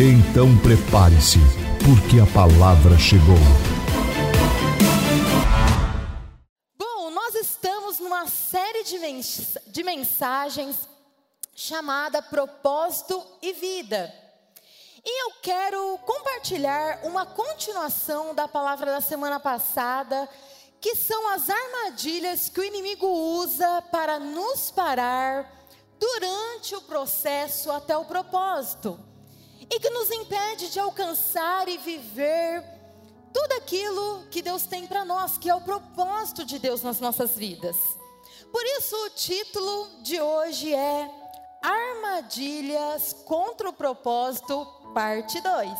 Então prepare-se, porque a palavra chegou. Bom, nós estamos numa série de, mens de mensagens chamada Propósito e Vida. E eu quero compartilhar uma continuação da palavra da semana passada, que são as armadilhas que o inimigo usa para nos parar durante o processo até o propósito e que nos impede de alcançar e viver tudo aquilo que Deus tem para nós, que é o propósito de Deus nas nossas vidas. Por isso, o título de hoje é Armadilhas contra o Propósito, parte 2.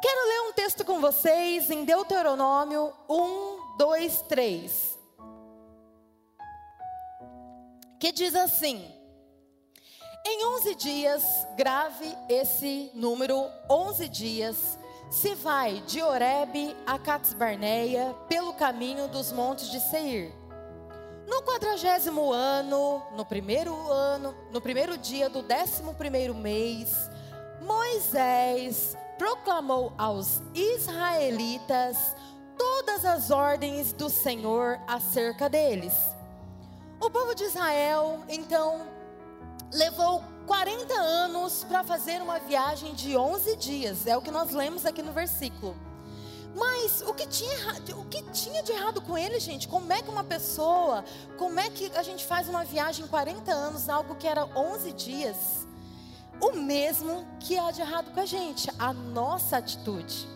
Quero ler um texto com vocês em Deuteronômio 1, 2, 3. Que diz assim: em 11 dias, grave esse número, 11 dias, se vai de Oreb a Catsbarneia pelo caminho dos montes de Seir. No quadragésimo ano, no primeiro ano, no primeiro dia do décimo primeiro mês, Moisés proclamou aos israelitas todas as ordens do Senhor acerca deles. O povo de Israel, então, levou 40 anos para fazer uma viagem de 11 dias, é o que nós lemos aqui no versículo. Mas o que, tinha, o que tinha de errado com ele, gente? Como é que uma pessoa, como é que a gente faz uma viagem em 40 anos, algo que era 11 dias? O mesmo que há de errado com a gente, a nossa atitude.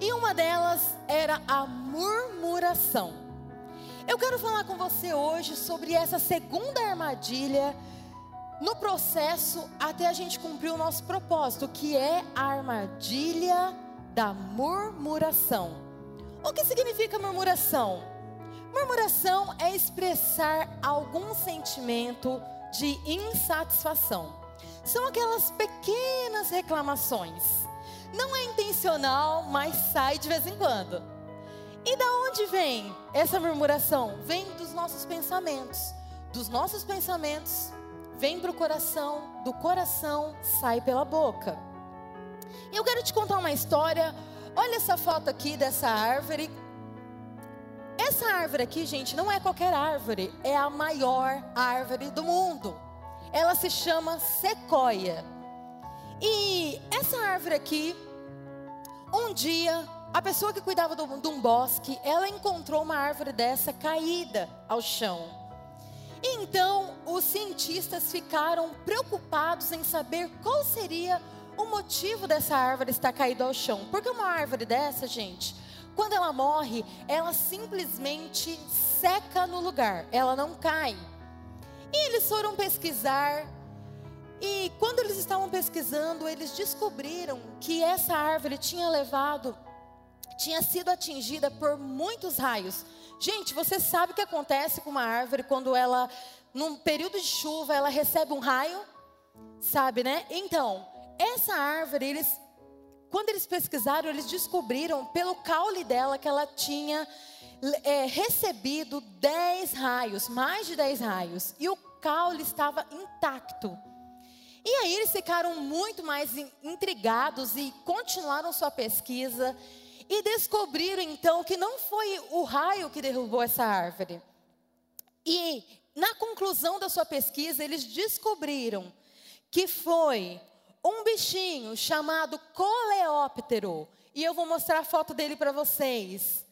E uma delas era a murmuração. Eu quero falar com você hoje sobre essa segunda armadilha no processo até a gente cumprir o nosso propósito, que é a armadilha da murmuração. O que significa murmuração? Murmuração é expressar algum sentimento de insatisfação. São aquelas pequenas reclamações. Não é intencional, mas sai de vez em quando. E da onde vem essa murmuração? Vem dos nossos pensamentos. Dos nossos pensamentos vem para o coração, do coração sai pela boca. E eu quero te contar uma história. Olha essa foto aqui dessa árvore. Essa árvore aqui, gente, não é qualquer árvore, é a maior árvore do mundo. Ela se chama sequoia. E essa árvore aqui, um dia, a pessoa que cuidava de um bosque, ela encontrou uma árvore dessa caída ao chão. Então, os cientistas ficaram preocupados em saber qual seria o motivo dessa árvore estar caída ao chão. Porque uma árvore dessa, gente, quando ela morre, ela simplesmente seca no lugar, ela não cai. E eles foram pesquisar, e quando eles estavam pesquisando, eles descobriram que essa árvore tinha levado, tinha sido atingida por muitos raios Gente, você sabe o que acontece com uma árvore quando ela, num período de chuva, ela recebe um raio? Sabe, né? Então, essa árvore, eles, quando eles pesquisaram, eles descobriram pelo caule dela que ela tinha é, recebido 10 raios, mais de 10 raios, e o caule estava intacto. E aí eles ficaram muito mais intrigados e continuaram sua pesquisa e descobriram então que não foi o raio que derrubou essa árvore. E na conclusão da sua pesquisa, eles descobriram que foi um bichinho chamado coleóptero. E eu vou mostrar a foto dele para vocês.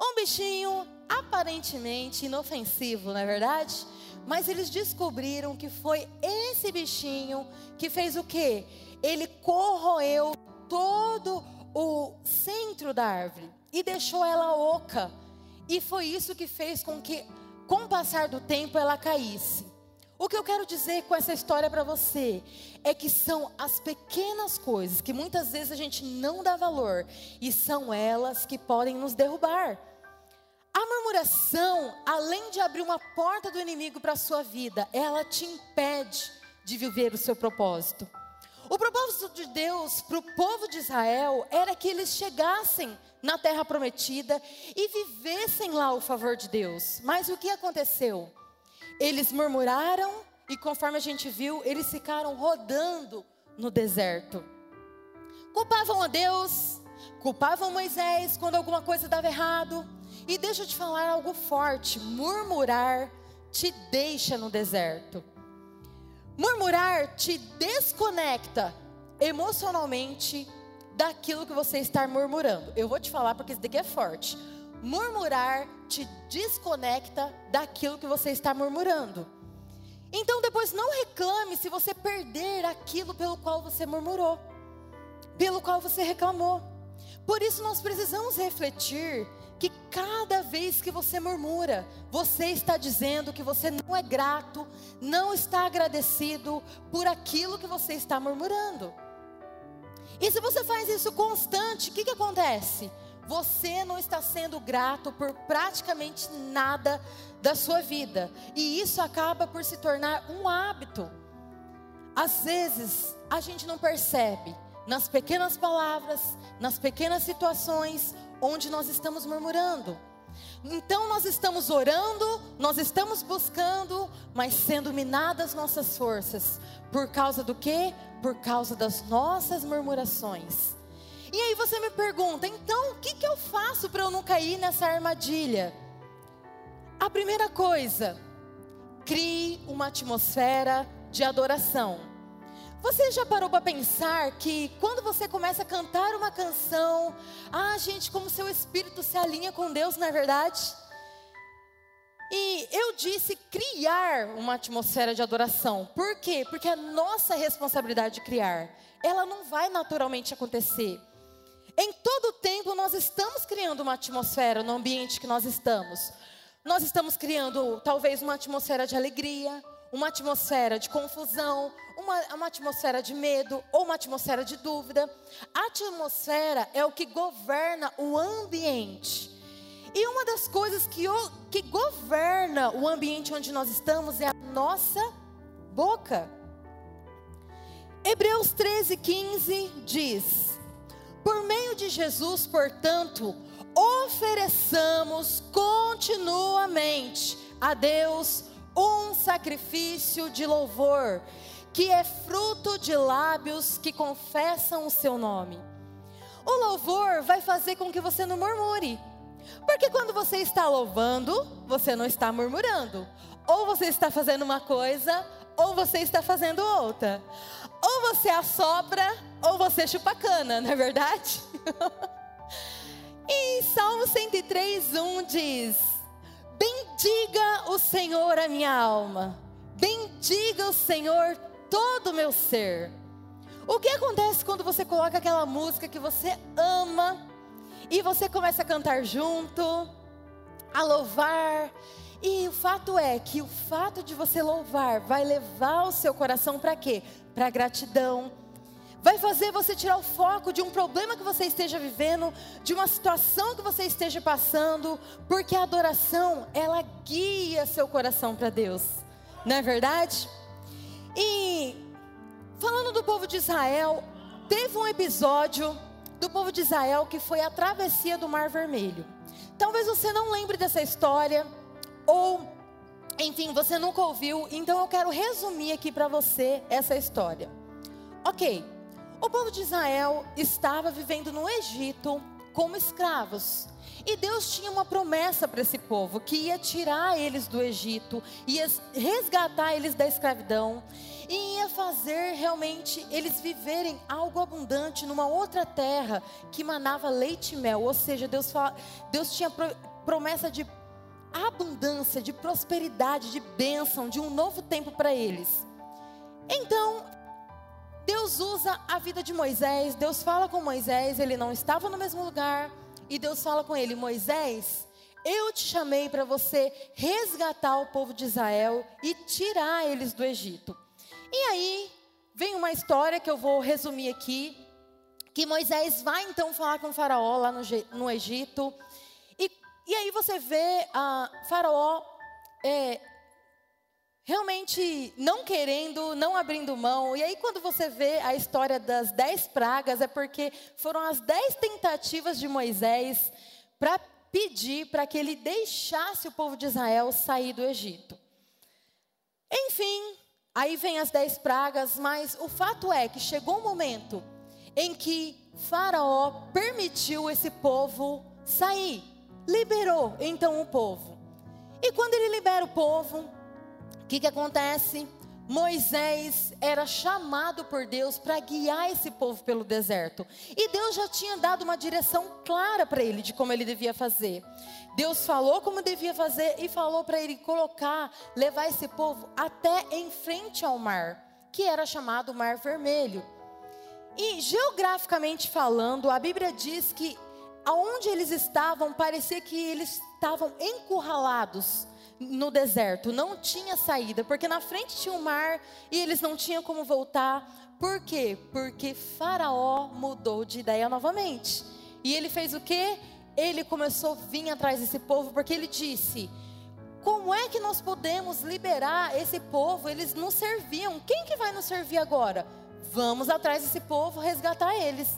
Um bichinho aparentemente inofensivo, não é verdade? Mas eles descobriram que foi esse bichinho que fez o quê? Ele corroeu todo o centro da árvore e deixou ela oca. E foi isso que fez com que, com o passar do tempo, ela caísse. O que eu quero dizer com essa história para você é que são as pequenas coisas que muitas vezes a gente não dá valor e são elas que podem nos derrubar. A murmuração, além de abrir uma porta do inimigo para a sua vida, ela te impede de viver o seu propósito. O propósito de Deus para o povo de Israel era que eles chegassem na terra prometida e vivessem lá o favor de Deus. Mas o que aconteceu? Eles murmuraram e, conforme a gente viu, eles ficaram rodando no deserto. Culpavam a Deus, culpavam Moisés quando alguma coisa dava errado. E deixa eu te falar algo forte: murmurar te deixa no deserto. Murmurar te desconecta emocionalmente daquilo que você está murmurando. Eu vou te falar porque isso daqui é forte. Murmurar te desconecta daquilo que você está murmurando. Então depois não reclame se você perder aquilo pelo qual você murmurou, pelo qual você reclamou. Por isso nós precisamos refletir que cada vez que você murmura, você está dizendo que você não é grato, não está agradecido por aquilo que você está murmurando. E se você faz isso constante, o que, que acontece? Você não está sendo grato por praticamente nada da sua vida, e isso acaba por se tornar um hábito. Às vezes, a gente não percebe, nas pequenas palavras, nas pequenas situações, onde nós estamos murmurando. Então nós estamos orando, nós estamos buscando, mas sendo minadas nossas forças. Por causa do quê? Por causa das nossas murmurações. E aí você me pergunta, então o que, que eu faço para eu não cair nessa armadilha? A primeira coisa, crie uma atmosfera de adoração. Você já parou para pensar que quando você começa a cantar uma canção, ah, gente, como seu espírito se alinha com Deus, não é verdade? E eu disse criar uma atmosfera de adoração. Por quê? Porque é nossa responsabilidade de criar. Ela não vai naturalmente acontecer. Em todo tempo nós estamos criando uma atmosfera no ambiente que nós estamos. Nós estamos criando talvez uma atmosfera de alegria, uma atmosfera de confusão, uma, uma atmosfera de medo ou uma atmosfera de dúvida. A atmosfera é o que governa o ambiente. E uma das coisas que, o, que governa o ambiente onde nós estamos é a nossa boca. Hebreus 13, 15 diz: Por meio de Jesus, portanto, ofereçamos continuamente a Deus um sacrifício de louvor, que é fruto de lábios que confessam o seu nome. O louvor vai fazer com que você não murmure. Porque quando você está louvando, você não está murmurando. Ou você está fazendo uma coisa, ou você está fazendo outra. Ou você assopra, ou você chupa cana, não é verdade? e Salmo 103, 1 diz: Bendiga o Senhor a minha alma. Bendiga o Senhor todo o meu ser. O que acontece quando você coloca aquela música que você ama e você começa a cantar junto, a louvar? E o fato é que o fato de você louvar vai levar o seu coração para quê? Para gratidão vai fazer você tirar o foco de um problema que você esteja vivendo, de uma situação que você esteja passando, porque a adoração, ela guia seu coração para Deus, não é verdade? E falando do povo de Israel, teve um episódio do povo de Israel que foi a travessia do Mar Vermelho. Talvez você não lembre dessa história, ou, enfim, você nunca ouviu, então eu quero resumir aqui para você essa história. Ok, o povo de Israel estava vivendo no Egito como escravos. E Deus tinha uma promessa para esse povo, que ia tirar eles do Egito, ia resgatar eles da escravidão, e ia fazer realmente eles viverem algo abundante numa outra terra que manava leite e mel. Ou seja, Deus, fala, Deus tinha promessa de abundância, de prosperidade, de bênção, de um novo tempo para eles. Então, Deus usa a vida de Moisés, Deus fala com Moisés, ele não estava no mesmo lugar, e Deus fala com ele: Moisés, eu te chamei para você resgatar o povo de Israel e tirar eles do Egito. E aí vem uma história que eu vou resumir aqui, que Moisés vai então falar com faraó lá no, no Egito. E, e aí você vê a faraó é, realmente não querendo, não abrindo mão. E aí, quando você vê a história das dez pragas, é porque foram as dez tentativas de Moisés para pedir para que ele deixasse o povo de Israel sair do Egito. Enfim, aí vem as dez pragas, mas o fato é que chegou um momento em que Faraó permitiu esse povo sair, liberou então o povo. E quando ele libera o povo, o que, que acontece? Moisés era chamado por Deus para guiar esse povo pelo deserto. E Deus já tinha dado uma direção clara para ele de como ele devia fazer. Deus falou como devia fazer e falou para ele colocar, levar esse povo até em frente ao mar, que era chamado Mar Vermelho. E geograficamente falando, a Bíblia diz que aonde eles estavam, parecia que eles estavam encurralados no deserto, não tinha saída, porque na frente tinha o um mar e eles não tinham como voltar. Por quê? Porque Faraó mudou de ideia novamente. E ele fez o quê? Ele começou a vir atrás desse povo, porque ele disse: Como é que nós podemos liberar esse povo? Eles não serviam. Quem que vai nos servir agora? Vamos atrás desse povo, resgatar eles.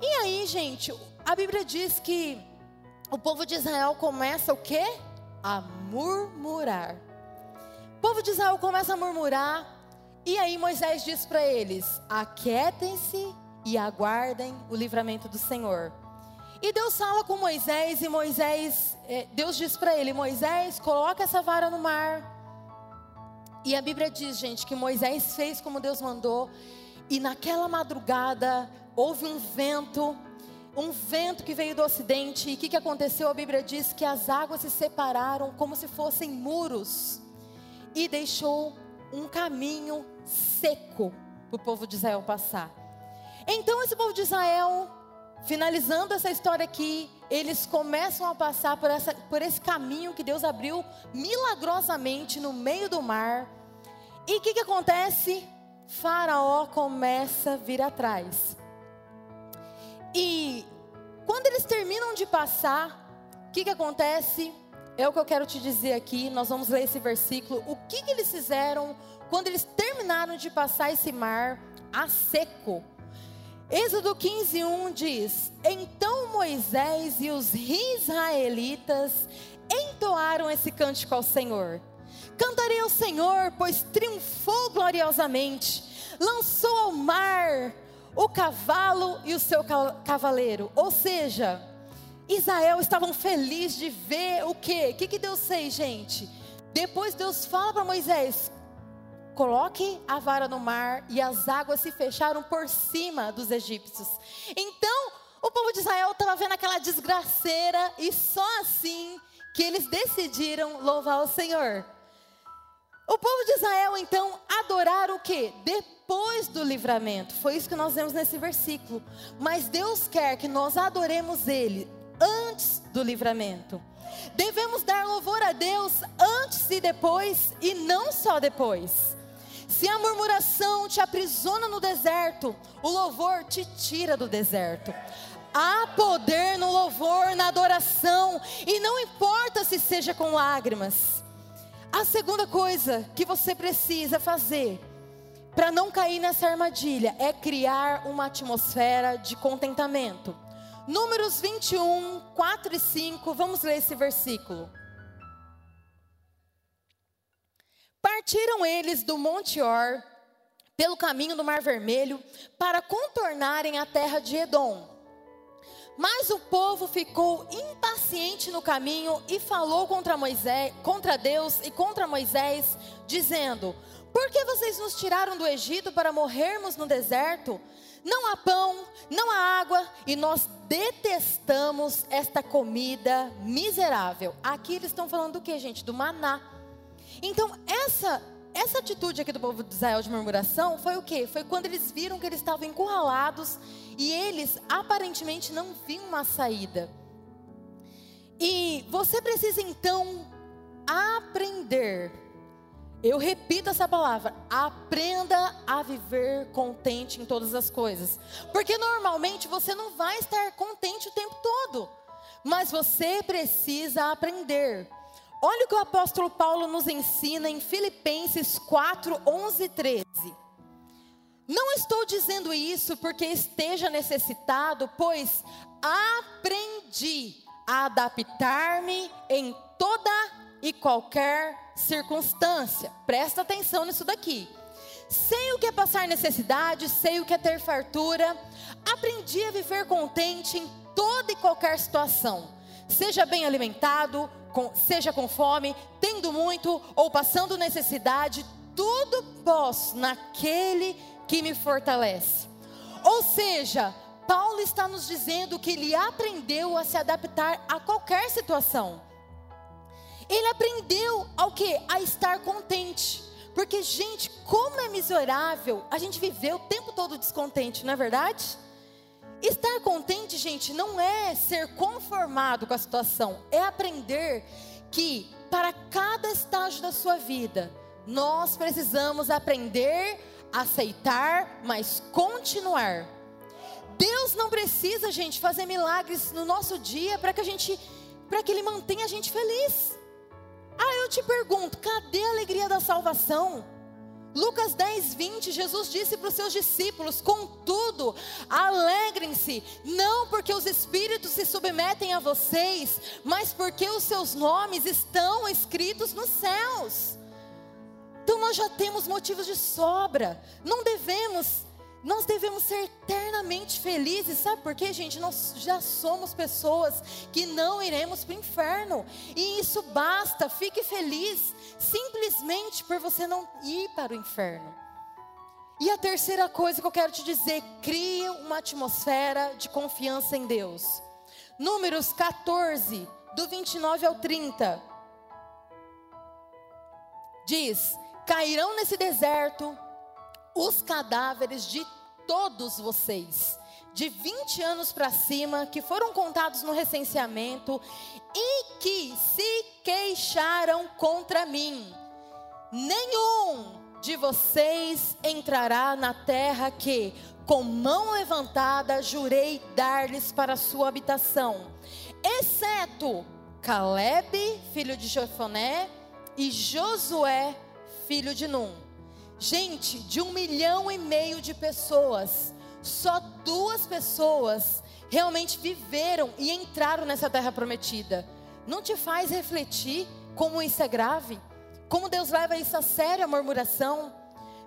E aí, gente, a Bíblia diz que o povo de Israel começa o quê? A murmurar. O povo de Israel começa a murmurar, e aí Moisés diz para eles: aquietem-se e aguardem o livramento do Senhor. E Deus fala com Moisés, e Moisés, é, Deus diz para ele: Moisés, coloca essa vara no mar. E a Bíblia diz, gente, que Moisés fez como Deus mandou, e naquela madrugada houve um vento um vento que veio do ocidente. E o que, que aconteceu? A Bíblia diz que as águas se separaram como se fossem muros e deixou um caminho seco para o povo de Israel passar. Então, esse povo de Israel, finalizando essa história aqui, eles começam a passar por, essa, por esse caminho que Deus abriu milagrosamente no meio do mar. E o que, que acontece? Faraó começa a vir atrás. E quando eles terminam de passar, o que, que acontece? É o que eu quero te dizer aqui. Nós vamos ler esse versículo. O que, que eles fizeram quando eles terminaram de passar esse mar a seco? Êxodo 15, 1 diz: Então Moisés e os israelitas entoaram esse cântico ao Senhor. Cantarei ao Senhor, pois triunfou gloriosamente, lançou ao mar o cavalo e o seu cavaleiro. Ou seja, Israel estavam felizes de ver o quê? O que, que Deus fez, gente? Depois Deus fala para Moisés: coloque a vara no mar e as águas se fecharam por cima dos egípcios. Então, o povo de Israel estava vendo aquela desgraceira e só assim que eles decidiram louvar o Senhor. O povo de Israel então adoraram o que? Depois do livramento. Foi isso que nós vemos nesse versículo. Mas Deus quer que nós adoremos Ele antes do livramento. Devemos dar louvor a Deus antes e depois, e não só depois. Se a murmuração te aprisiona no deserto, o louvor te tira do deserto. Há poder no louvor, na adoração, e não importa se seja com lágrimas. A segunda coisa que você precisa fazer para não cair nessa armadilha é criar uma atmosfera de contentamento. Números 21, 4 e 5, vamos ler esse versículo. Partiram eles do Monte Or, pelo caminho do Mar Vermelho, para contornarem a terra de Edom. Mas o povo ficou impaciente no caminho e falou contra Moisés, contra Deus e contra Moisés, dizendo: Por que vocês nos tiraram do Egito para morrermos no deserto? Não há pão, não há água, e nós detestamos esta comida miserável. Aqui eles estão falando do que, gente? Do maná. Então, essa essa atitude aqui do povo de Israel de murmuração foi o que? Foi quando eles viram que eles estavam encurralados e eles aparentemente não viam uma saída. E você precisa então aprender. Eu repito essa palavra: aprenda a viver contente em todas as coisas. Porque normalmente você não vai estar contente o tempo todo, mas você precisa aprender. Olha o que o apóstolo Paulo nos ensina em Filipenses 4, 11 e 13. Não estou dizendo isso porque esteja necessitado, pois aprendi a adaptar-me em toda e qualquer circunstância. Presta atenção nisso daqui. Sei o que é passar necessidade, sei o que é ter fartura. Aprendi a viver contente em toda e qualquer situação. Seja bem alimentado, com, seja com fome, tendo muito ou passando necessidade, tudo posso naquele que me fortalece. Ou seja, Paulo está nos dizendo que ele aprendeu a se adaptar a qualquer situação. Ele aprendeu ao que? A estar contente. Porque, gente, como é miserável a gente viver o tempo todo descontente, não é verdade? Estar contente, gente, não é ser conformado com a situação, é aprender que para cada estágio da sua vida, nós precisamos aprender, aceitar, mas continuar. Deus não precisa, gente, fazer milagres no nosso dia para que a gente, para que Ele mantenha a gente feliz. Ah, eu te pergunto, cadê a alegria da salvação? Lucas 10, 20, Jesus disse para os seus discípulos: Contudo, alegrem-se, não porque os espíritos se submetem a vocês, mas porque os seus nomes estão escritos nos céus. Então nós já temos motivos de sobra, não devemos nós devemos ser eternamente felizes, sabe por quê, gente? Nós já somos pessoas que não iremos para o inferno, e isso basta, fique feliz, simplesmente por você não ir para o inferno. E a terceira coisa que eu quero te dizer, crie uma atmosfera de confiança em Deus. Números 14, do 29 ao 30. Diz: Cairão nesse deserto os cadáveres de todos vocês, de 20 anos para cima, que foram contados no recenseamento e que se queixaram contra mim. Nenhum de vocês entrará na terra que, com mão levantada, jurei dar-lhes para sua habitação, exceto Caleb, filho de Jofoné, e Josué, filho de Num Gente, de um milhão e meio de pessoas, só duas pessoas realmente viveram e entraram nessa terra prometida. Não te faz refletir como isso é grave? Como Deus leva isso a sério, a murmuração?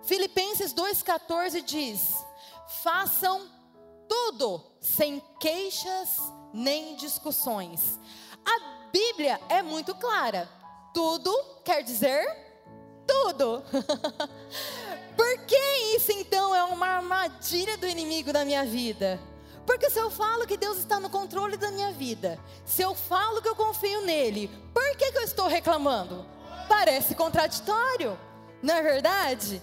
Filipenses 2,14 diz: façam tudo sem queixas nem discussões. A Bíblia é muito clara. Tudo quer dizer tudo. Por que isso então é uma armadilha do inimigo da minha vida? Porque se eu falo que Deus está no controle da minha vida, se eu falo que eu confio nele, por que, que eu estou reclamando? Parece contraditório, não é verdade?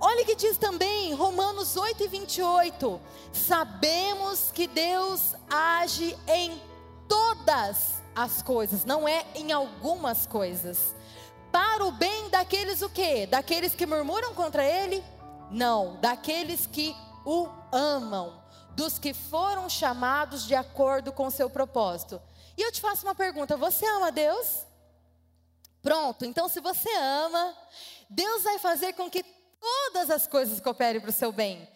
Olha que diz também Romanos 8 e 28. Sabemos que Deus age em todas as coisas, não é em algumas coisas para o bem daqueles o quê? Daqueles que murmuram contra ele? Não, daqueles que o amam, dos que foram chamados de acordo com o seu propósito. E eu te faço uma pergunta: você ama Deus? Pronto, então se você ama, Deus vai fazer com que todas as coisas cooperem para o seu bem.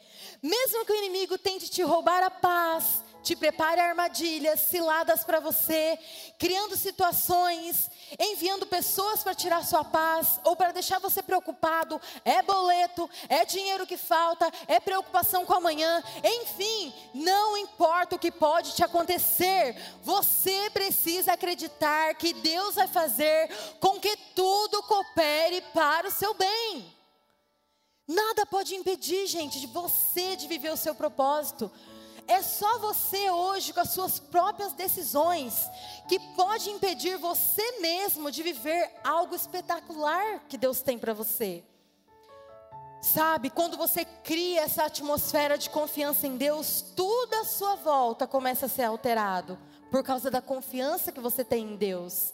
Mesmo que o inimigo tente te roubar a paz, te prepare armadilhas, ciladas para você, criando situações, enviando pessoas para tirar sua paz ou para deixar você preocupado. É boleto, é dinheiro que falta, é preocupação com amanhã, enfim, não importa o que pode te acontecer, você precisa acreditar que Deus vai fazer com que tudo coopere para o seu bem. Nada pode impedir, gente, de você de viver o seu propósito. É só você hoje, com as suas próprias decisões, que pode impedir você mesmo de viver algo espetacular que Deus tem para você. Sabe, quando você cria essa atmosfera de confiança em Deus, tudo à sua volta começa a ser alterado por causa da confiança que você tem em Deus.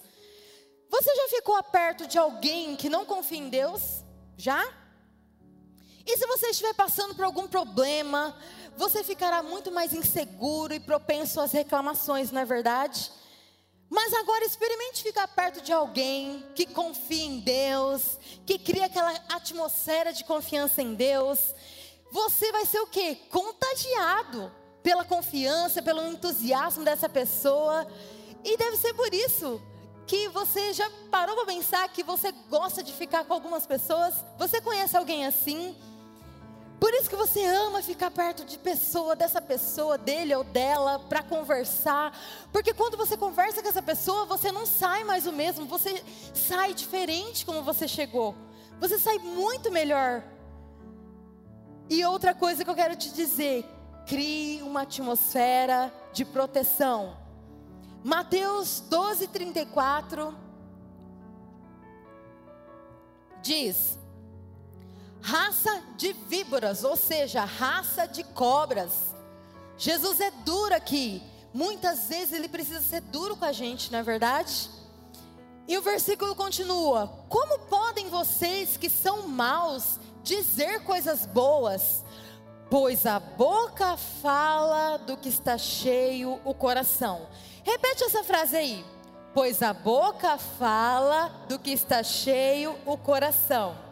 Você já ficou perto de alguém que não confia em Deus? Já? E se você estiver passando por algum problema, você ficará muito mais inseguro e propenso às reclamações, não é verdade? Mas agora experimente ficar perto de alguém que confia em Deus, que cria aquela atmosfera de confiança em Deus. Você vai ser o quê? Contagiado pela confiança, pelo entusiasmo dessa pessoa. E deve ser por isso que você já parou para pensar que você gosta de ficar com algumas pessoas? Você conhece alguém assim? Por isso que você ama ficar perto de pessoa, dessa pessoa, dele ou dela, para conversar. Porque quando você conversa com essa pessoa, você não sai mais o mesmo, você sai diferente como você chegou. Você sai muito melhor. E outra coisa que eu quero te dizer: crie uma atmosfera de proteção. Mateus 12, 34 diz raça de víboras, ou seja, raça de cobras. Jesus é duro aqui. Muitas vezes ele precisa ser duro com a gente, não é verdade? E o versículo continua: Como podem vocês que são maus dizer coisas boas? Pois a boca fala do que está cheio o coração. Repete essa frase aí. Pois a boca fala do que está cheio o coração.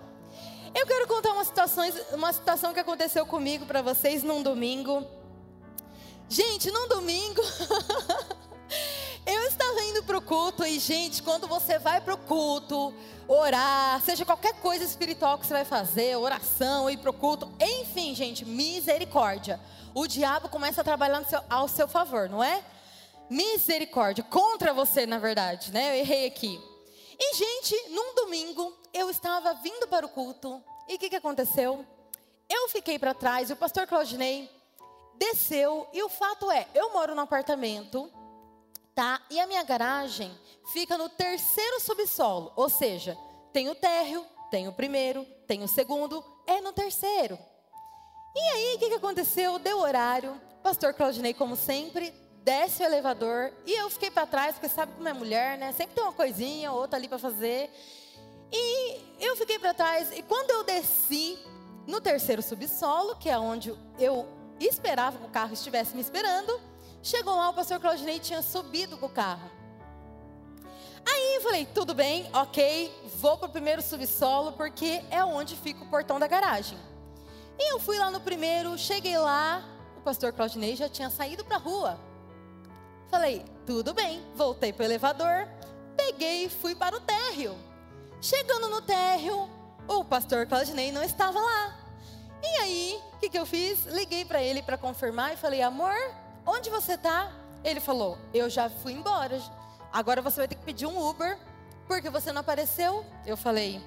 Eu quero contar uma situação, uma situação que aconteceu comigo para vocês num domingo. Gente, num domingo, eu estava indo para o culto e, gente, quando você vai para o culto, orar, seja qualquer coisa espiritual que você vai fazer, oração, ir para o culto, enfim, gente, misericórdia. O diabo começa a trabalhar seu, ao seu favor, não é? Misericórdia, contra você, na verdade, né? Eu errei aqui. E, gente, num domingo, eu estava vindo para o culto. E o que, que aconteceu? Eu fiquei para trás, e o pastor Claudinei desceu. E o fato é, eu moro no apartamento, tá? E a minha garagem fica no terceiro subsolo. Ou seja, tem o térreo, tem o primeiro, tem o segundo, é no terceiro. E aí, o que, que aconteceu? Deu horário. Pastor Claudinei, como sempre, desce o elevador e eu fiquei para trás, porque sabe como é mulher, né? Sempre tem uma coisinha ou outra ali para fazer. E eu fiquei para trás e quando eu desci no terceiro subsolo, que é onde eu esperava que o carro estivesse me esperando, chegou lá o pastor Claudinei tinha subido com o carro. Aí eu falei, tudo bem, ok, vou para o primeiro subsolo porque é onde fica o portão da garagem. E eu fui lá no primeiro, cheguei lá, o pastor Claudinei já tinha saído para a rua. Falei, tudo bem, voltei para o elevador, peguei e fui para o térreo. Chegando no térreo, o pastor Claudinei não estava lá. E aí, o que, que eu fiz? Liguei para ele para confirmar e falei, amor, onde você está? Ele falou, eu já fui embora. Agora você vai ter que pedir um Uber, porque você não apareceu. Eu falei,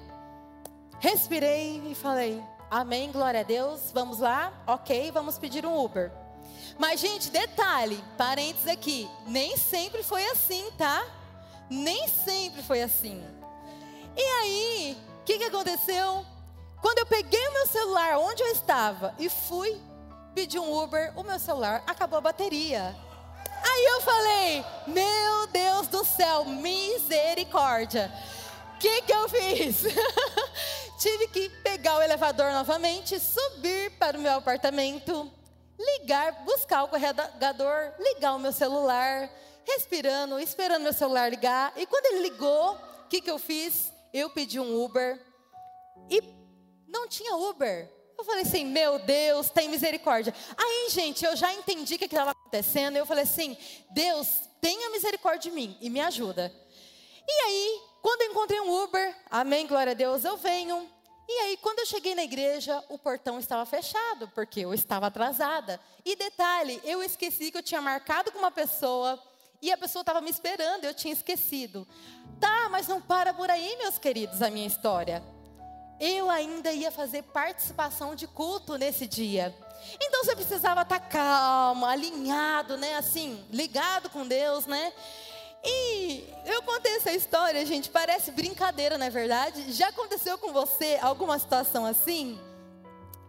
respirei e falei, amém, glória a Deus, vamos lá, ok, vamos pedir um Uber. Mas, gente, detalhe, parênteses aqui, nem sempre foi assim, tá? Nem sempre foi assim. E aí, o que, que aconteceu? Quando eu peguei o meu celular onde eu estava e fui pedir um Uber, o meu celular acabou a bateria. Aí eu falei, meu Deus do céu, misericórdia. O que, que eu fiz? Tive que pegar o elevador novamente, subir para o meu apartamento, ligar, buscar o carregador, ligar o meu celular, respirando, esperando meu celular ligar. E quando ele ligou, o que, que eu fiz? Eu pedi um Uber e não tinha Uber. Eu falei assim, meu Deus, tem misericórdia. Aí, gente, eu já entendi o que estava acontecendo. Eu falei assim, Deus, tenha misericórdia de mim e me ajuda. E aí, quando eu encontrei um Uber, amém, glória a Deus, eu venho, e aí, quando eu cheguei na igreja, o portão estava fechado, porque eu estava atrasada. E detalhe, eu esqueci que eu tinha marcado com uma pessoa e a pessoa estava me esperando, eu tinha esquecido. Tá, mas não para por aí, meus queridos, a minha história. Eu ainda ia fazer participação de culto nesse dia. Então você precisava estar calmo, alinhado, né? Assim, ligado com Deus, né? E eu contei essa história, gente, parece brincadeira, não é verdade? Já aconteceu com você alguma situação assim?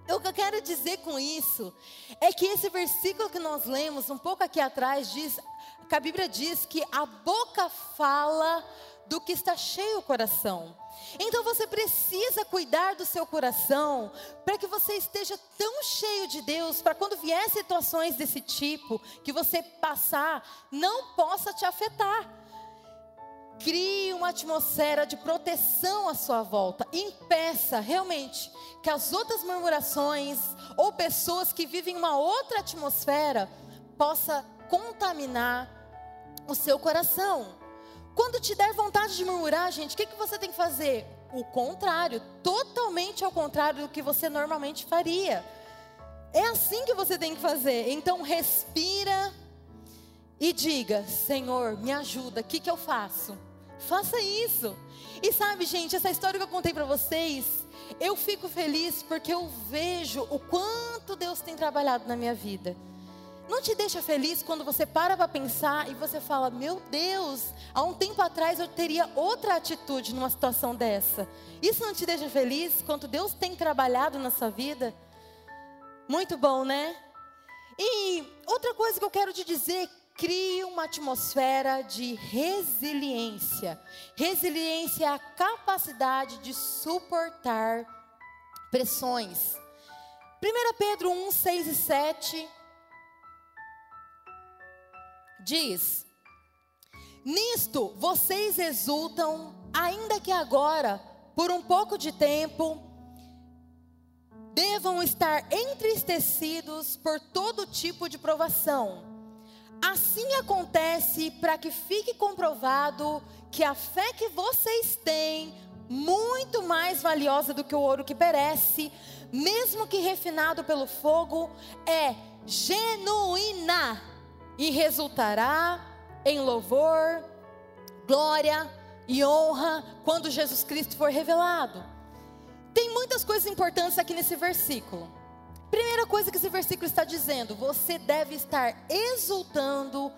O que eu quero dizer com isso é que esse versículo que nós lemos um pouco aqui atrás diz, que a Bíblia diz que a boca fala do que está cheio o coração. Então você precisa cuidar do seu coração para que você esteja tão cheio de Deus, para quando vier situações desse tipo que você passar, não possa te afetar. Crie uma atmosfera de proteção à sua volta. Impeça realmente que as outras murmurações ou pessoas que vivem uma outra atmosfera possa contaminar o seu coração. Quando te der vontade de murmurar, gente, o que, que você tem que fazer? O contrário, totalmente ao contrário do que você normalmente faria. É assim que você tem que fazer. Então respira e diga: Senhor, me ajuda. O que, que eu faço? Faça isso. E sabe, gente, essa história que eu contei para vocês, eu fico feliz porque eu vejo o quanto Deus tem trabalhado na minha vida. Não te deixa feliz quando você para para pensar e você fala: Meu Deus, há um tempo atrás eu teria outra atitude numa situação dessa. Isso não te deixa feliz quando Deus tem trabalhado na sua vida? Muito bom, né? E outra coisa que eu quero te dizer crie uma atmosfera de resiliência. Resiliência é a capacidade de suportar pressões. 1 Pedro 1, 6 e 7 diz: Nisto vocês exultam, ainda que agora, por um pouco de tempo, devam estar entristecidos por todo tipo de provação. Assim acontece para que fique comprovado que a fé que vocês têm, muito mais valiosa do que o ouro que perece, mesmo que refinado pelo fogo, é genuína e resultará em louvor, glória e honra quando Jesus Cristo for revelado. Tem muitas coisas importantes aqui nesse versículo. Primeira coisa que esse versículo está dizendo: você deve estar exultando,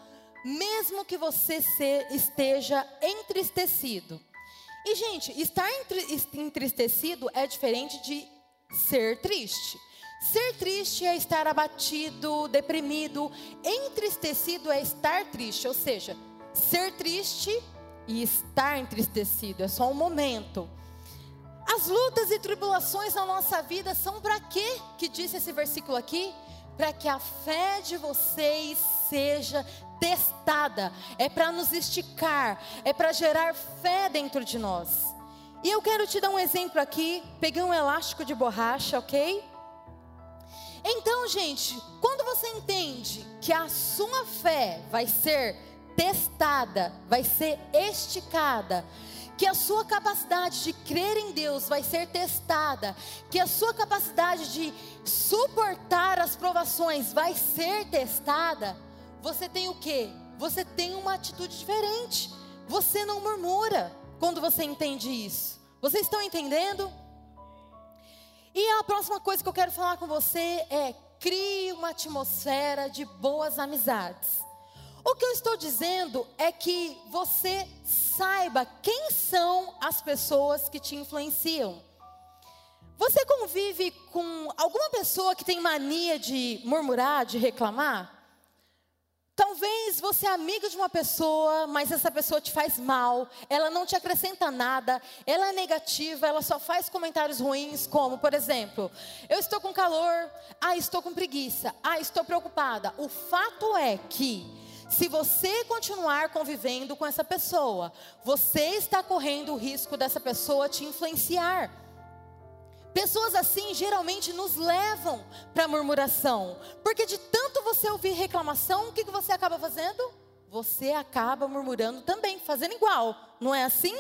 mesmo que você se, esteja entristecido. E, gente, estar entristecido é diferente de ser triste. Ser triste é estar abatido, deprimido. Entristecido é estar triste, ou seja, ser triste e estar entristecido é só um momento. As lutas e tribulações na nossa vida são para quê? Que disse esse versículo aqui? Para que a fé de vocês seja testada, é para nos esticar, é para gerar fé dentro de nós. E eu quero te dar um exemplo aqui. Peguei um elástico de borracha, ok? Então, gente, quando você entende que a sua fé vai ser testada, vai ser esticada, que a sua capacidade de crer em Deus vai ser testada, que a sua capacidade de suportar as provações vai ser testada, você tem o que? Você tem uma atitude diferente. Você não murmura quando você entende isso. Vocês estão entendendo? E a próxima coisa que eu quero falar com você é: crie uma atmosfera de boas amizades. O que eu estou dizendo é que você saiba quem são as pessoas que te influenciam. Você convive com alguma pessoa que tem mania de murmurar, de reclamar? Talvez você é amigo de uma pessoa, mas essa pessoa te faz mal, ela não te acrescenta nada, ela é negativa, ela só faz comentários ruins, como, por exemplo, eu estou com calor, ah, estou com preguiça, ah, estou preocupada. O fato é que se você continuar convivendo com essa pessoa, você está correndo o risco dessa pessoa te influenciar. Pessoas assim geralmente nos levam para murmuração, porque de tanto você ouvir reclamação, o que, que você acaba fazendo? Você acaba murmurando também, fazendo igual, não é assim?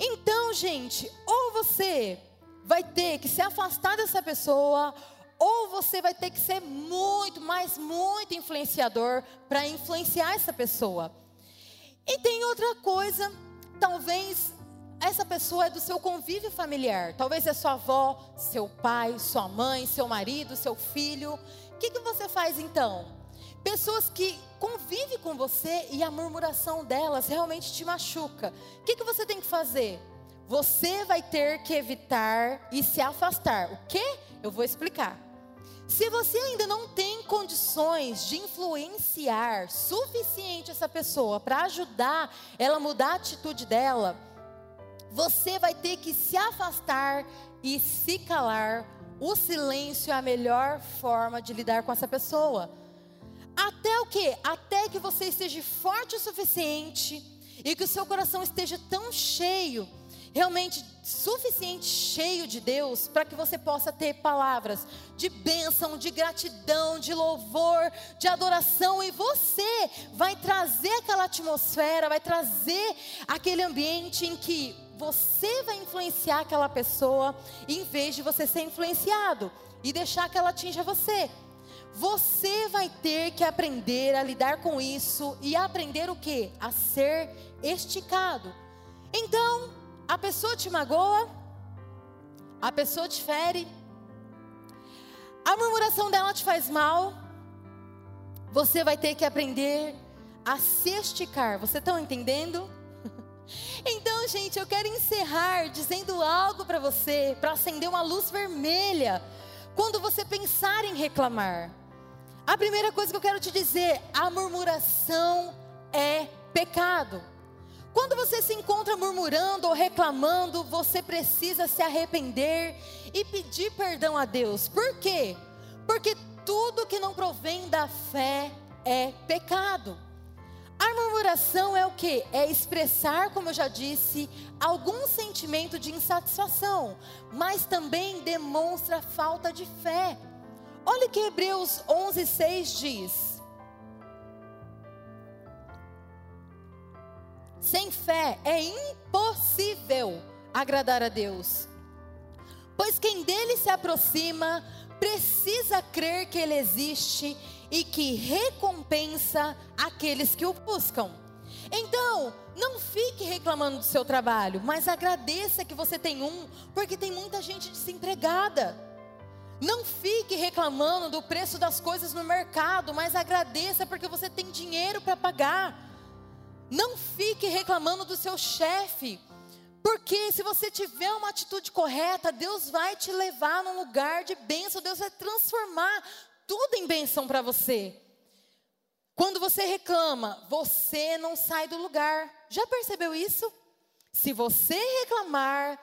Então, gente, ou você vai ter que se afastar dessa pessoa, ou você vai ter que ser muito, mas muito influenciador para influenciar essa pessoa. E tem outra coisa, talvez essa pessoa é do seu convívio familiar. Talvez é sua avó, seu pai, sua mãe, seu marido, seu filho. O que, que você faz então? Pessoas que convivem com você e a murmuração delas realmente te machuca. O que, que você tem que fazer? você vai ter que evitar e se afastar. O que? Eu vou explicar. Se você ainda não tem condições de influenciar suficiente essa pessoa para ajudar ela a mudar a atitude dela, você vai ter que se afastar e se calar. O silêncio é a melhor forma de lidar com essa pessoa. Até o que? Até que você esteja forte o suficiente e que o seu coração esteja tão cheio realmente suficiente, cheio de Deus, para que você possa ter palavras de bênção, de gratidão, de louvor, de adoração, e você vai trazer aquela atmosfera, vai trazer aquele ambiente em que você vai influenciar aquela pessoa, em vez de você ser influenciado e deixar que ela atinja você. Você vai ter que aprender a lidar com isso e aprender o que? A ser esticado. Então, a pessoa te magoa, a pessoa te fere, a murmuração dela te faz mal, você vai ter que aprender a se esticar. Você está entendendo? Então, gente, eu quero encerrar dizendo algo para você, para acender uma luz vermelha, quando você pensar em reclamar. A primeira coisa que eu quero te dizer: a murmuração é pecado. Quando você se encontra murmurando ou reclamando, você precisa se arrepender e pedir perdão a Deus. Por quê? Porque tudo que não provém da fé é pecado. A murmuração é o que? É expressar, como eu já disse, algum sentimento de insatisfação, mas também demonstra falta de fé. Olha que Hebreus 11:6 diz: Sem fé é impossível agradar a Deus. Pois quem dele se aproxima precisa crer que ele existe e que recompensa aqueles que o buscam. Então, não fique reclamando do seu trabalho, mas agradeça que você tem um, porque tem muita gente desempregada. Não fique reclamando do preço das coisas no mercado, mas agradeça porque você tem dinheiro para pagar. Não fique reclamando do seu chefe, porque se você tiver uma atitude correta, Deus vai te levar num lugar de bênção, Deus vai transformar tudo em bênção para você. Quando você reclama, você não sai do lugar. Já percebeu isso? Se você reclamar,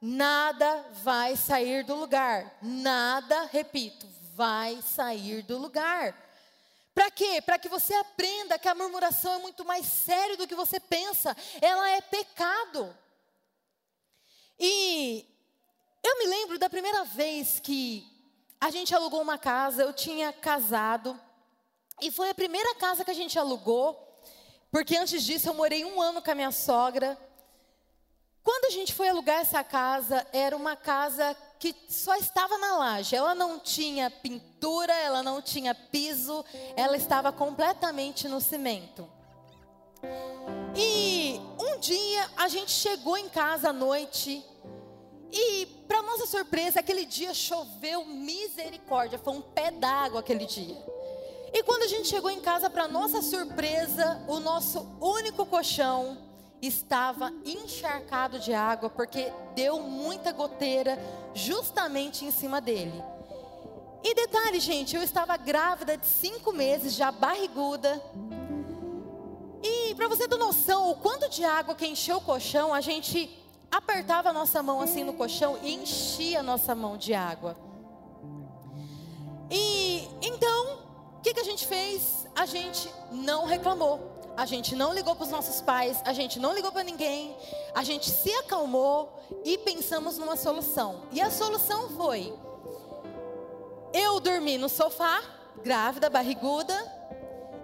nada vai sair do lugar. Nada, repito, vai sair do lugar. Para quê? Para que você aprenda que a murmuração é muito mais sério do que você pensa. Ela é pecado. E eu me lembro da primeira vez que a gente alugou uma casa, eu tinha casado, e foi a primeira casa que a gente alugou, porque antes disso eu morei um ano com a minha sogra. Quando a gente foi alugar essa casa, era uma casa que só estava na laje. Ela não tinha pintura, ela não tinha piso, ela estava completamente no cimento. E um dia a gente chegou em casa à noite e, para nossa surpresa, aquele dia choveu misericórdia, foi um pé d'água aquele dia. E quando a gente chegou em casa, para nossa surpresa, o nosso único colchão estava encharcado de água porque deu muita goteira justamente em cima dele. E detalhe, gente, eu estava grávida de cinco meses, já barriguda. E para você ter noção, o quanto de água que encheu o colchão, a gente apertava a nossa mão assim no colchão e enchia a nossa mão de água. E então, o que, que a gente fez? A gente não reclamou. A gente não ligou para os nossos pais, a gente não ligou para ninguém, a gente se acalmou e pensamos numa solução. E a solução foi: eu dormi no sofá, grávida, barriguda,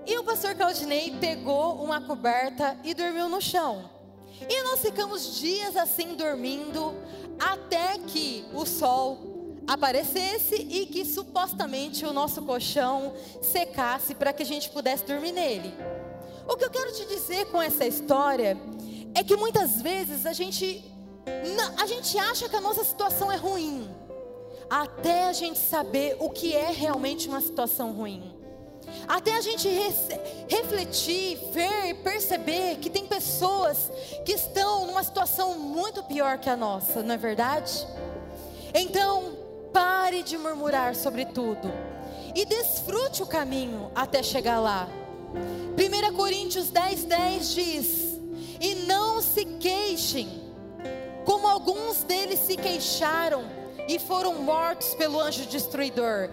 e o pastor Claudinei pegou uma coberta e dormiu no chão. E nós ficamos dias assim dormindo, até que o sol aparecesse e que supostamente o nosso colchão secasse para que a gente pudesse dormir nele. O que eu quero te dizer com essa história é que muitas vezes a gente a gente acha que a nossa situação é ruim, até a gente saber o que é realmente uma situação ruim. Até a gente refletir, ver, perceber que tem pessoas que estão numa situação muito pior que a nossa, não é verdade? Então, pare de murmurar sobre tudo e desfrute o caminho até chegar lá. 1 Coríntios 10, 10 diz: E não se queixem, como alguns deles se queixaram e foram mortos pelo anjo destruidor.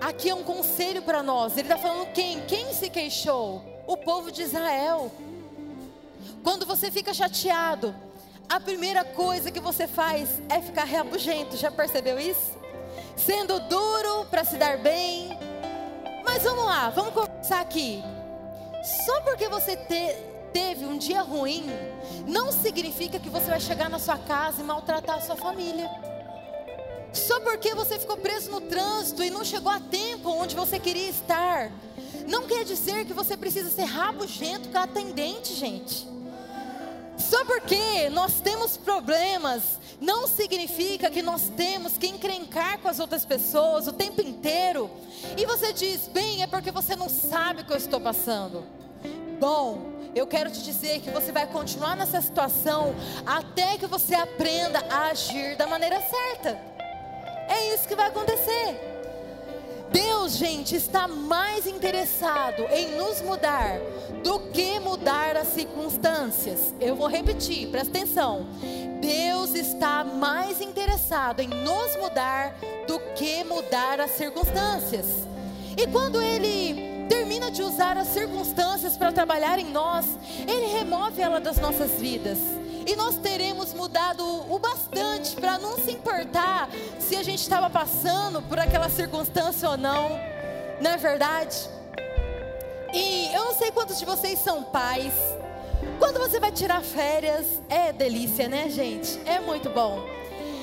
Aqui é um conselho para nós. Ele está falando quem? Quem se queixou? O povo de Israel. Quando você fica chateado, a primeira coisa que você faz é ficar rabugento. Já percebeu isso? Sendo duro para se dar bem. Mas vamos lá, vamos começar aqui. Só porque você te, teve um dia ruim, não significa que você vai chegar na sua casa e maltratar a sua família. Só porque você ficou preso no trânsito e não chegou a tempo onde você queria estar, não quer dizer que você precisa ser rabugento com a atendente, gente. Só porque nós temos problemas, não significa que nós temos que encrencar com as outras pessoas o tempo inteiro. E você diz, bem, é porque você não sabe o que eu estou passando. Bom, eu quero te dizer que você vai continuar nessa situação até que você aprenda a agir da maneira certa. É isso que vai acontecer. Deus, gente, está mais interessado em nos mudar do que mudar as circunstâncias. Eu vou repetir, presta atenção. Deus está mais interessado em nos mudar do que mudar as circunstâncias. E quando Ele termina de usar as circunstâncias para trabalhar em nós, Ele remove ela das nossas vidas. E nós teremos mudado o bastante para não se importar se a gente estava passando por aquela circunstância ou não. Não é verdade? E eu não sei quantos de vocês são pais. Quando você vai tirar férias, é delícia, né, gente? É muito bom.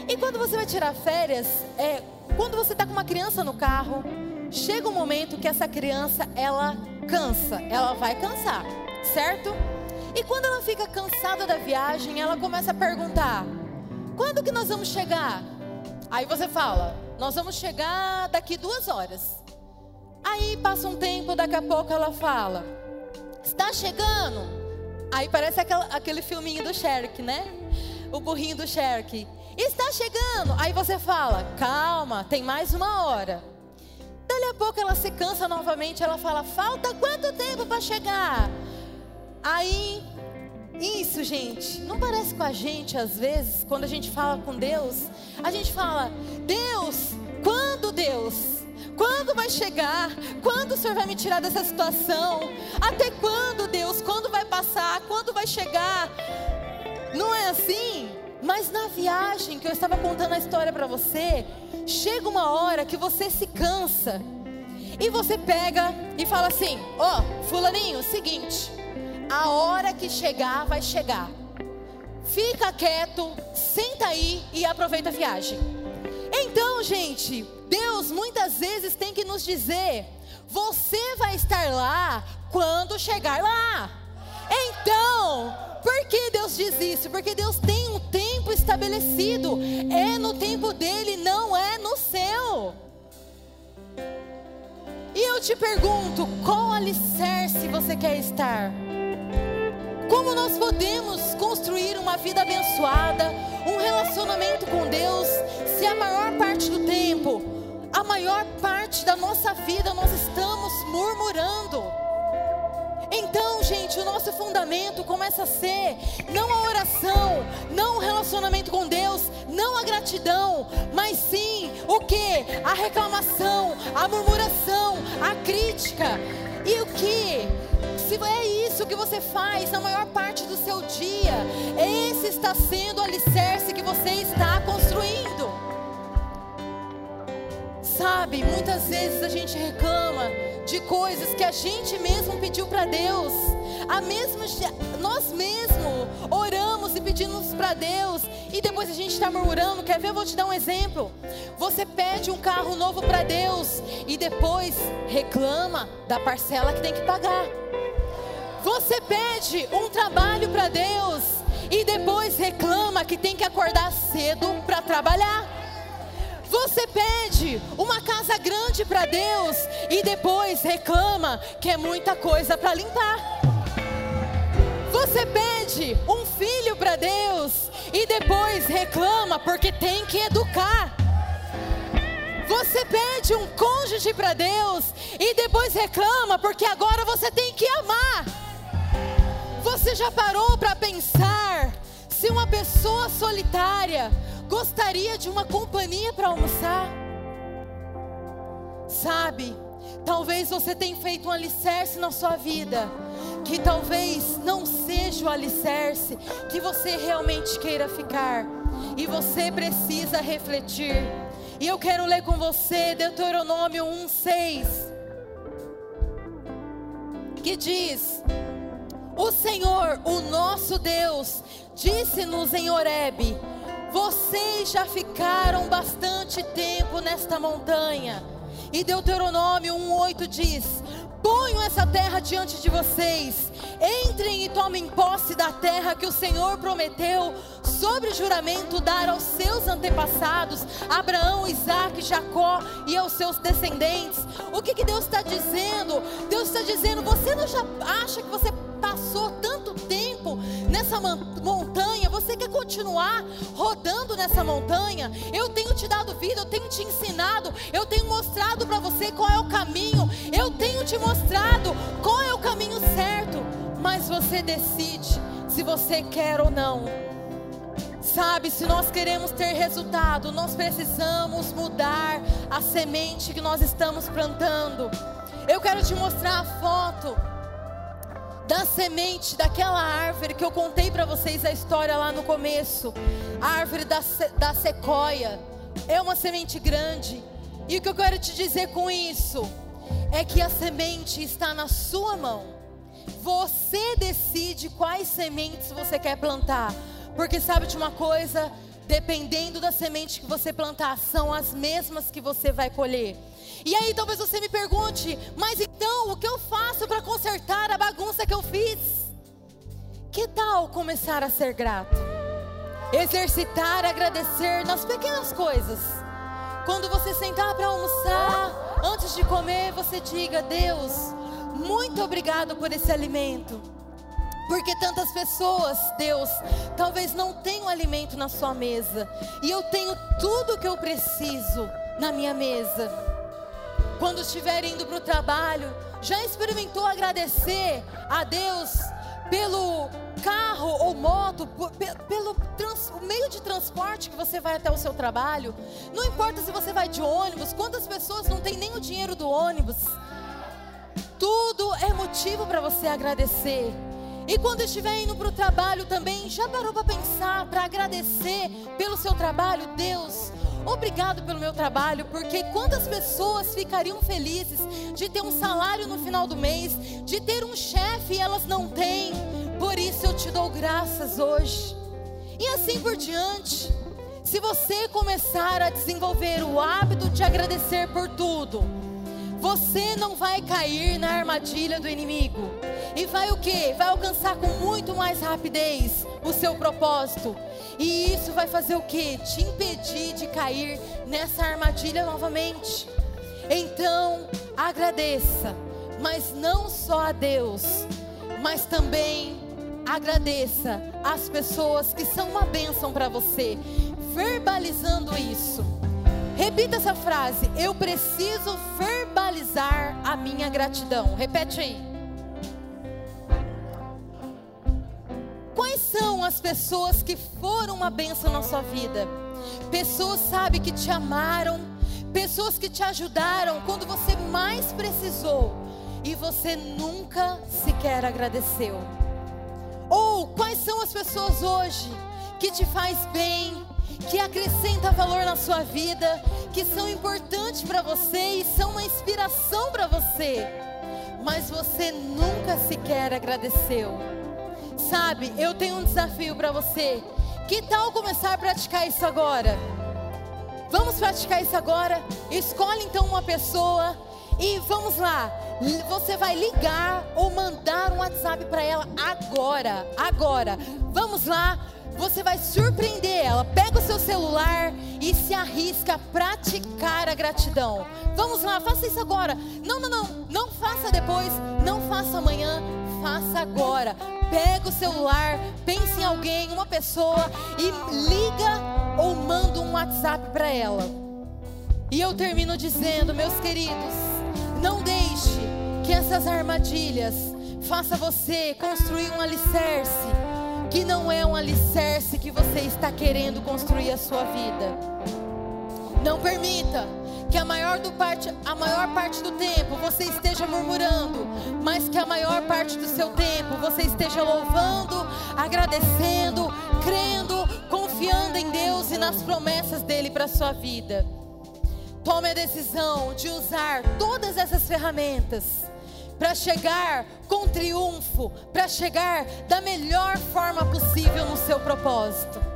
E quando você vai tirar férias, é quando você está com uma criança no carro, chega um momento que essa criança ela cansa, ela vai cansar, certo? E quando ela fica cansada da viagem, ela começa a perguntar: quando que nós vamos chegar? Aí você fala: nós vamos chegar daqui duas horas. Aí passa um tempo, daqui a pouco ela fala: está chegando? Aí parece aquele, filminho do Sherk, né? O burrinho do Sherk. Está chegando. Aí você fala: calma, tem mais uma hora. Dali a pouco ela se cansa novamente. Ela fala: falta quanto tempo para chegar? Aí, isso, gente, não parece com a gente às vezes, quando a gente fala com Deus, a gente fala: Deus, quando Deus? Quando vai chegar? Quando o Senhor vai me tirar dessa situação? Até quando, Deus? Quando vai passar? Quando vai chegar? Não é assim? Mas na viagem que eu estava contando a história para você, chega uma hora que você se cansa. E você pega e fala assim: Ó, oh, Fulaninho, seguinte. A hora que chegar, vai chegar. Fica quieto, senta aí e aproveita a viagem. Então, gente, Deus muitas vezes tem que nos dizer: você vai estar lá quando chegar lá. Então, por que Deus diz isso? Porque Deus tem um tempo estabelecido. É no tempo dele, não é no seu. E eu te pergunto: qual alicerce você quer estar? Como nós podemos construir uma vida abençoada, um relacionamento com Deus, se a maior parte do tempo, a maior parte da nossa vida nós estamos murmurando? Então, gente, o nosso fundamento começa a ser não a oração, não o relacionamento com Deus, não a gratidão, mas sim o que? A reclamação, a murmuração, a crítica. E o que? Se é isso que você faz na maior parte do seu dia, esse está sendo o alicerce que você está construindo. Sabe, muitas vezes a gente reclama de coisas que a gente mesmo pediu para Deus. A mesma, nós mesmos oramos e pedimos para Deus e depois a gente está murmurando. Quer ver? Eu vou te dar um exemplo. Você pede um carro novo para Deus e depois reclama da parcela que tem que pagar. Você pede um trabalho para Deus e depois reclama que tem que acordar cedo para trabalhar. Você pede uma casa grande para Deus e depois reclama que é muita coisa para limpar. Você pede um filho para Deus e depois reclama porque tem que educar. Você pede um cônjuge para Deus e depois reclama porque agora você tem que amar. Você já parou para pensar se uma pessoa solitária gostaria de uma companhia para almoçar? Sabe, talvez você tenha feito um alicerce na sua vida, que talvez não seja o alicerce que você realmente queira ficar, e você precisa refletir. E eu quero ler com você Deuteronômio 1:6, que diz: O Senhor, o nosso Deus, disse-nos em Horebe: Vocês já ficaram bastante tempo nesta montanha. E Deuteronômio 1:8 diz: Ponho essa terra diante de vocês. Entrem e tomem posse da terra que o Senhor prometeu sobre juramento dar aos seus antepassados, Abraão, Isaac, Jacó e aos seus descendentes. O que, que Deus está dizendo? Deus está dizendo: você não já acha que você passou tanto tempo nessa montanha? Você quer continuar rodando nessa montanha? Eu tenho te dado vida, eu tenho te ensinado, eu tenho mostrado para você qual é o caminho, eu tenho te mostrado qual é o caminho certo, mas você decide se você quer ou não. Sabe, se nós queremos ter resultado, nós precisamos mudar a semente que nós estamos plantando. Eu quero te mostrar a foto da semente daquela árvore que eu contei para vocês a história lá no começo. A árvore da, da sequoia. É uma semente grande. E o que eu quero te dizer com isso é que a semente está na sua mão. Você decide quais sementes você quer plantar. Porque sabe de uma coisa? Dependendo da semente que você plantar, são as mesmas que você vai colher. E aí talvez você me pergunte, mas então o que eu faço para consertar a bagunça que eu fiz? Que tal começar a ser grato? Exercitar, agradecer nas pequenas coisas. Quando você sentar para almoçar, antes de comer, você diga: Deus, muito obrigado por esse alimento. Porque tantas pessoas, Deus, talvez não tenham alimento na sua mesa. E eu tenho tudo o que eu preciso na minha mesa. Quando estiver indo para o trabalho, já experimentou agradecer a Deus pelo carro ou moto, pelo trans, meio de transporte que você vai até o seu trabalho? Não importa se você vai de ônibus, quantas pessoas não têm nem o dinheiro do ônibus? Tudo é motivo para você agradecer. E quando estiver indo para o trabalho também, já parou para pensar, para agradecer pelo seu trabalho? Deus, obrigado pelo meu trabalho, porque quantas pessoas ficariam felizes de ter um salário no final do mês, de ter um chefe e elas não têm. Por isso eu te dou graças hoje. E assim por diante. Se você começar a desenvolver o hábito de agradecer por tudo, você não vai cair na armadilha do inimigo. E vai o que? Vai alcançar com muito mais rapidez o seu propósito. E isso vai fazer o que? Te impedir de cair nessa armadilha novamente. Então, agradeça, mas não só a Deus, mas também agradeça as pessoas que são uma bênção para você, verbalizando isso. Repita essa frase: Eu preciso verbalizar a minha gratidão. Repete aí. Quais são as pessoas que foram uma bênção na sua vida? Pessoas, sabe, que te amaram, pessoas que te ajudaram quando você mais precisou e você nunca sequer agradeceu. Ou quais são as pessoas hoje que te faz bem, que acrescenta valor na sua vida, que são importantes para você e são uma inspiração para você, mas você nunca sequer agradeceu. Sabe, eu tenho um desafio para você. Que tal começar a praticar isso agora? Vamos praticar isso agora? Escolhe então uma pessoa e vamos lá. Você vai ligar ou mandar um WhatsApp para ela agora. Agora. Vamos lá você vai surpreender ela. Pega o seu celular e se arrisca a praticar a gratidão. Vamos lá, faça isso agora. Não, não, não, não faça depois, não faça amanhã, faça agora. Pega o celular, pense em alguém, uma pessoa e liga ou manda um WhatsApp para ela. E eu termino dizendo, meus queridos, não deixe que essas armadilhas faça você construir um alicerce que não é um alicerce que você está querendo construir a sua vida. Não permita que a maior, do parte, a maior parte do tempo você esteja murmurando, mas que a maior parte do seu tempo você esteja louvando, agradecendo, crendo, confiando em Deus e nas promessas dele para a sua vida. Tome a decisão de usar todas essas ferramentas para chegar com triunfo, para chegar da melhor forma possível no seu propósito.